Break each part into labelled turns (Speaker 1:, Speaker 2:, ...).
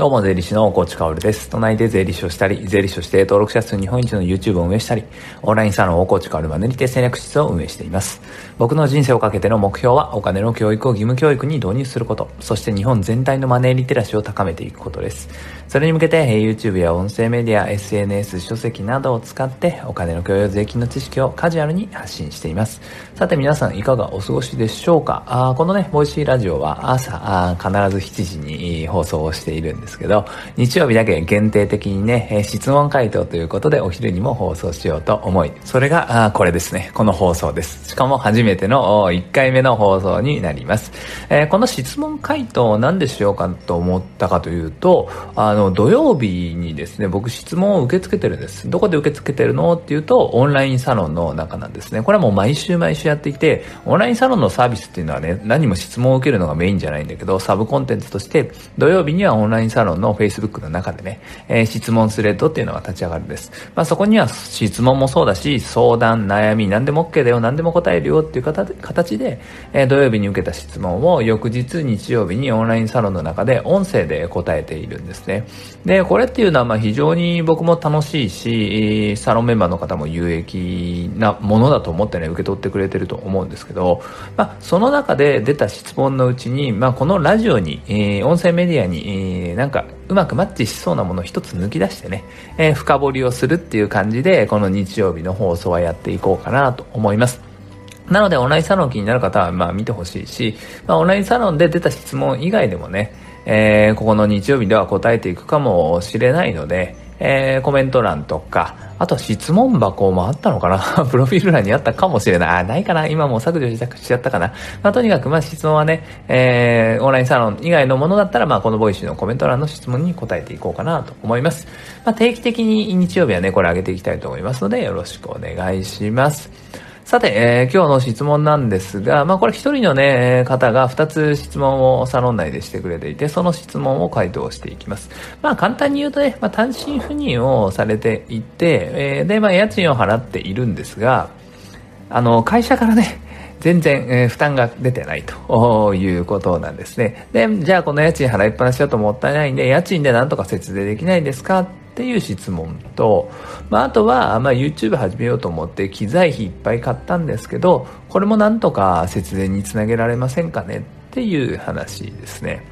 Speaker 1: どうも、税理士の大河内薫です。都内で税理士をしたり、税理士として登録者数日本一の YouTube を運営したり、オンラインサロン大河内薫までにて戦略室を運営しています。僕の人生をかけての目標は、お金の教育を義務教育に導入すること、そして日本全体のマネーリテラシーを高めていくことです。それに向けて、YouTube や音声メディア、SNS、書籍などを使って、お金の教養、税金の知識をカジュアルに発信しています。さて皆さん、いかがお過ごしでしょうか？あこのね、ボイシーラジオは朝あ必ず7時に放送をしているんですですけど、日曜日だけ限定的にね、質問回答ということでお昼にも放送しようと思い、それがあこれですね、この放送です。しかも初めての1回目の放送になります。えー、この質問回答を何でしようかと思ったかというと、あの、土曜日にですね、僕質問を受け付けてるんです。どこで受け付けてるのっていうと、オンラインサロンの中なんですね。これはもう毎週毎週やっていて、オンラインサロンのサービスっていうのはね、何も質問を受けるのがメインじゃないんだけど、サブコンテンツとして、土曜日にはオンラインサロンサロンの Facebook の中でね、えー、質問スレッドっていうのが立ち上がるんです。まあ、そこには質問もそうだし、相談、悩み、何でも OK だよ、何でも答えるよっていう形で、えー、土曜日に受けた質問を翌日日曜日にオンラインサロンの中で音声で答えているんですね。で、これっていうのはまあ非常に僕も楽しいし、サロンメンバーの方も有益なものだと思ってね、受け取ってくれてると思うんですけど、まあ、その中で出た質問のうちに、まあ、このラジオに、えー、音声メディアに、えー、なんかうまくマッチしそうなものを一つ抜き出してね、えー、深掘りをするっていう感じで、この日曜日の放送はやっていこうかなと思います。なので、オンラインサロン気になる方は、まあ見てほしいし、まあオンラインサロンで出た質問以外でもね、えー、ここの日曜日では答えていくかもしれないので、えー、コメント欄とか、あと質問箱もあったのかな？プロフィール欄にあったかもしれない。あ、ないかな？今もう削除しちゃったかな？まあ、とにかく、まあ、質問はね、えー、オンラインサロン以外のものだったら、まあ、この Voicy のコメント欄の質問に答えていこうかなと思います。まあ、定期的に日曜日はね、これ上げていきたいと思いますので、よろしくお願いします。さて、えー、今日の質問なんですが、まあこれ一人のね、方が二つ質問をサロン内でしてくれていて、その質問を回答していきます。まあ簡単に言うとね、まあ単身赴任をされていて、えー、で、まあ家賃を払っているんですが、あの、会社からね、全然、えー、負担が出てないということなんですね。で、じゃあこの家賃払いっぱなしだともったいないんで、家賃でなんとか節税できないですかっっていう質問と、まあ、あとは、まあ、YouTube 始めようと思って機材費いっぱい買ったんですけど、これもなんとか節電につなげられませんかね？っていう話ですね。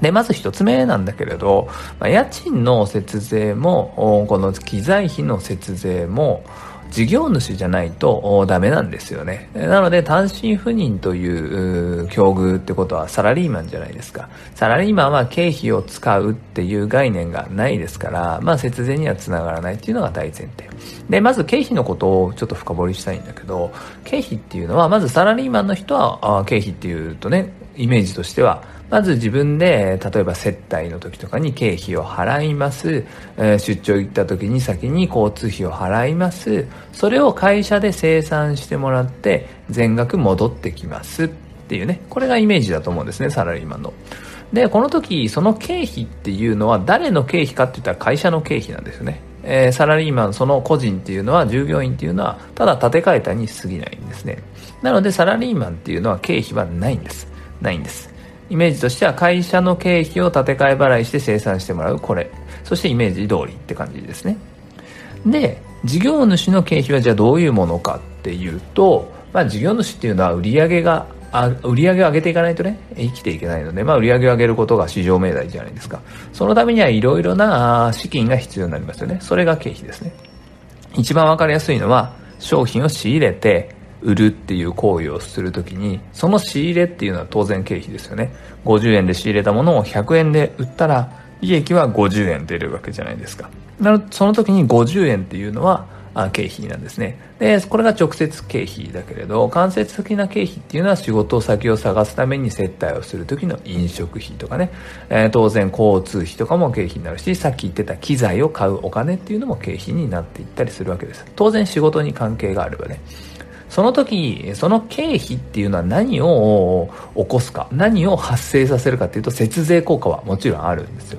Speaker 1: で、まず1つ目なんだけれど、まあ、家賃の節税も、この機材費の節税も、事業主じゃないとダメなんですよね。なので単身赴任という境遇ってことはサラリーマンじゃないですか。サラリーマンは経費を使うっていう概念がないですから、まあ節税にはつながらないっていうのが大前提。で、まず経費のことをちょっと深掘りしたいんだけど、経費っていうのは、まずサラリーマンの人は経費っていうとね、イメージとしてはまず自分で、例えば接待の時とかに経費を払います。え、出張行った時に先に交通費を払います。それを会社で生産してもらって全額戻ってきますっていうね。これがイメージだと思うんですね、サラリーマンの。で、この時、その経費っていうのは誰の経費かって言ったら会社の経費なんですよね。えー、サラリーマン、その個人っていうのは、従業員っていうのは、ただ建て替えたに過ぎないんですね。なので、サラリーマンっていうのは経費はないんです。ないんです。イメージとしては会社の経費を立て替え払いして生産してもらうこれ。そしてイメージ通りって感じですね。で事業主の経費はじゃあどういうものかっていうと、まあ、事業主っていうのは売上があ売上を上げていかないとね生きていけないので、まあ、売上を上げることが市場命題じゃないですか。そのためにはいろいろな資金が必要になりますよね。それが経費ですね。一番わかりやすいのは商品を仕入れて売るっていう行為をするときに、その仕入れっていうのは当然経費ですよね。50円で仕入れたものを100円で売ったら、利益は50円出るわけじゃないですか。なのその時に50円っていうのは、あ経費なんですね。で、これが直接経費だけれど、間接的な経費っていうのは仕事先を探すために接待をする時の飲食費とかね、えー、当然交通費とかも経費になるし、さっき言ってた機材を買うお金っていうのも経費になっていったりするわけです。当然仕事に関係があればね。その時、その経費っていうのは何を起こすか、何を発生させるかっていうと、節税効果はもちろんあるんですよ。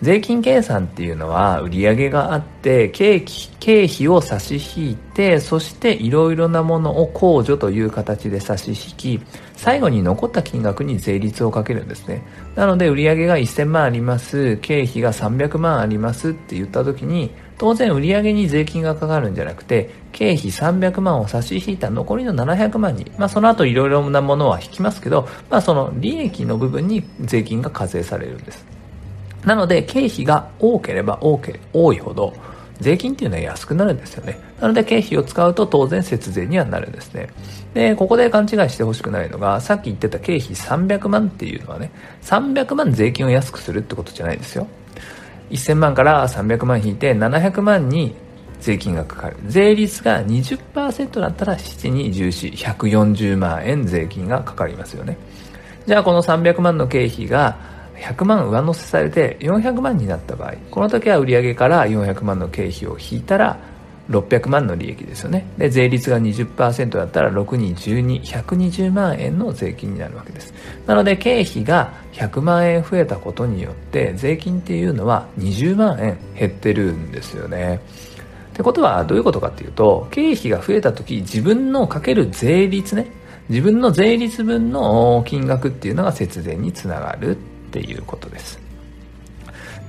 Speaker 1: 税金計算っていうのは売上があって経経費を差し引いてそしていろいろなものを控除という形で差し引き最後に残った金額に税率をかけるんですねなので売上が1000万あります経費が300万ありますって言った時に当然売上に税金がかかるんじゃなくて経費300万を差し引いた残りの700万に、まあ、その後いろいろなものは引きますけど、まあ、その利益の部分に税金が課税されるんですなので経費が多ければ多け多いほど税金っていうのは安くなるんですよね。なので経費を使うと当然節税にはなるんですね。で、ここで勘違いしてほしくないのが、さっき言ってた経費300万っていうのはね、300万税金を安くするってことじゃないですよ。1000万から300万引いて700万に税金がかかる。税率が20%だったら7に14140万円税金がかかりますよね。じゃあこの300万の経費が100万上乗せされて400万になった場合この時は売上から400万の経費を引いたら600万の利益ですよね。で税率が20%だったら6に12120万円の税金になるわけです。なので経費が100万円増えたことによって税金っていうのは20万円減ってるんですよね。ってことはどういうことかっていうと経費が増えた時自分のかける税率ね自分の税率分の金額っていうのが節税につながるっていうことです。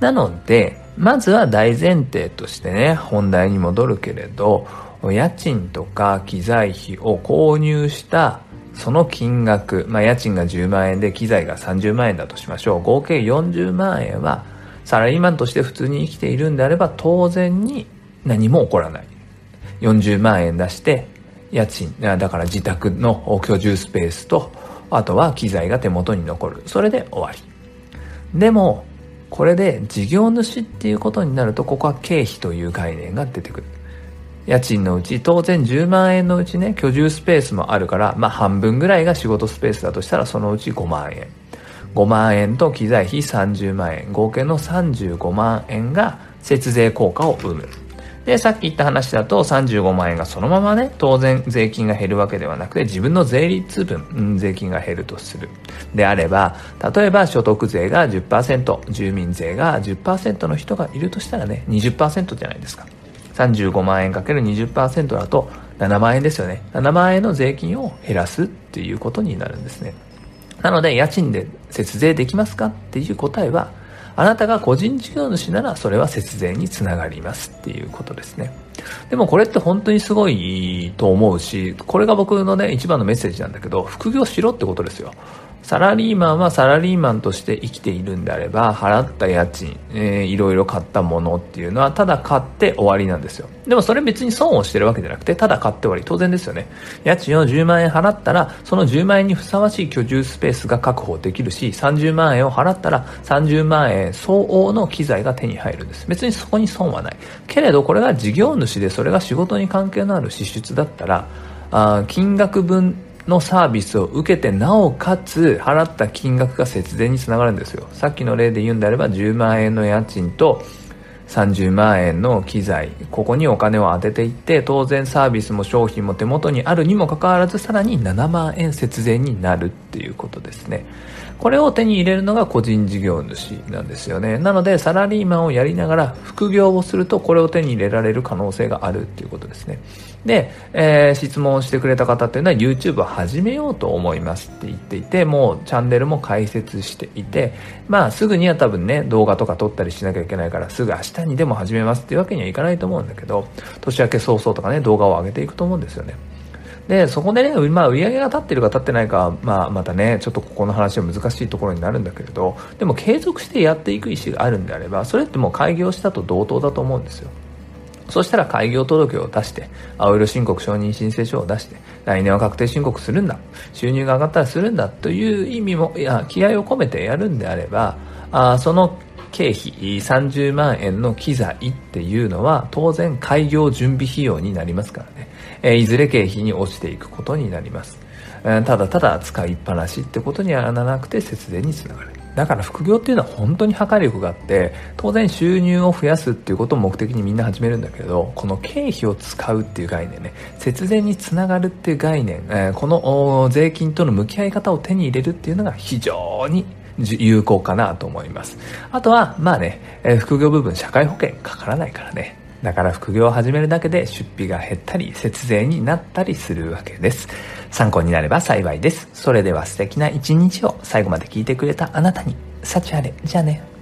Speaker 1: なので、まずは大前提としてね、本題に戻るけれど、家賃とか機材費を購入したその金額、まあ家賃が10万円で機材が30万円だとしましょう。合計40万円はサラリーマンとして普通に生きているんであれば当然に何も起こらない。40万円出して家賃、だから自宅の居住スペースとあとは機材が手元に残る。それで終わり。でも、これで事業主っていうことになると、ここは経費という概念が出てくる。家賃のうち、当然10万円のうちね、居住スペースもあるから、まあ半分ぐらいが仕事スペースだとしたら、そのうち5万円。5万円と機材費30万円、合計の35万円が節税効果を生む。で、さっき言った話だと35万円がそのままね、当然税金が減るわけではなくて、自分の税率分、うん、税金が減るとする。であれば、例えば所得税が10%、住民税が10%の人がいるとしたらね、20%じゃないですか。35万円かける20%だと7万円ですよね。7万円の税金を減らすっていうことになるんですね。なので、家賃で節税できますかっていう答えは、あなたが個人事業主ならそれは節税につながりますっていうことですね。でもこれって本当にすごいと思うし、これが僕のね、一番のメッセージなんだけど、副業しろってことですよ。サラリーマンはサラリーマンとして生きているんであれば、払った家賃、えー、いろいろ買ったものっていうのは、ただ買って終わりなんですよ。でもそれ別に損をしてるわけじゃなくて、ただ買って終わり。当然ですよね。家賃を10万円払ったら、その10万円にふさわしい居住スペースが確保できるし、30万円を払ったら、30万円相応の機材が手に入るんです。別にそこに損はない。けれど、これが事業主で、それが仕事に関係のある支出だったら、あ金額分のサービスを受けてなおかつ払った金額が節電につながるんですよ。さっきの例で言うんであれば10万円の家賃と30万円の機材。ここにお金を当てていって当然サービスも商品も手元にあるにもかかわらずさらに7万円節税になるっていうことですね。これを手に入れるのが個人事業主なんですよね。なのでサラリーマンをやりながら副業をするとこれを手に入れられる可能性があるっていうことですね。で、えー、質問してくれた方っていうのは YouTube を始めようと思いますって言っていてもうチャンネルも開設していてまあすぐには多分ね動画とか撮ったりしなきゃいけないからすぐ明日にでも始めますっていうわけにはいかないと思うんだけど年明け早々とかね動画を上げていくと思うんですよね。で、そこでね、まあ、売り上げが立ってるか立ってないか、まあ、またね、ちょっとここの話は難しいところになるんだけれど、でも継続してやっていく意思があるんであれば、それってもう開業したと同等だと思うんですよ。そしたら開業届を出して、青色申告承認申請書を出して、来年は確定申告するんだ。収入が上がったらするんだという意味も、いや、気合を込めてやるんであれば、あその経費30万円の機材っていうのは当然開業準備費用になりますからね。えいずれ経費に落ちていくことになります。ただただ使いっぱなしってことにはならなくて節電につながる。だから副業っていうのは本当に破壊力があって、当然収入を増やすっていうことを目的にみんな始めるんだけど、この経費を使うっていう概念ね、節電につながるっていう概念、えこの税金との向き合い方を手に入れるっていうのが非常に有効かなと思います。あとは、まあね、え、副業部分社会保険かからないからね。だから副業を始めるだけで出費が減ったり、節税になったりするわけです。参考になれば幸いです。それでは素敵な一日を最後まで聞いてくれたあなたに、幸あれ。じゃあね。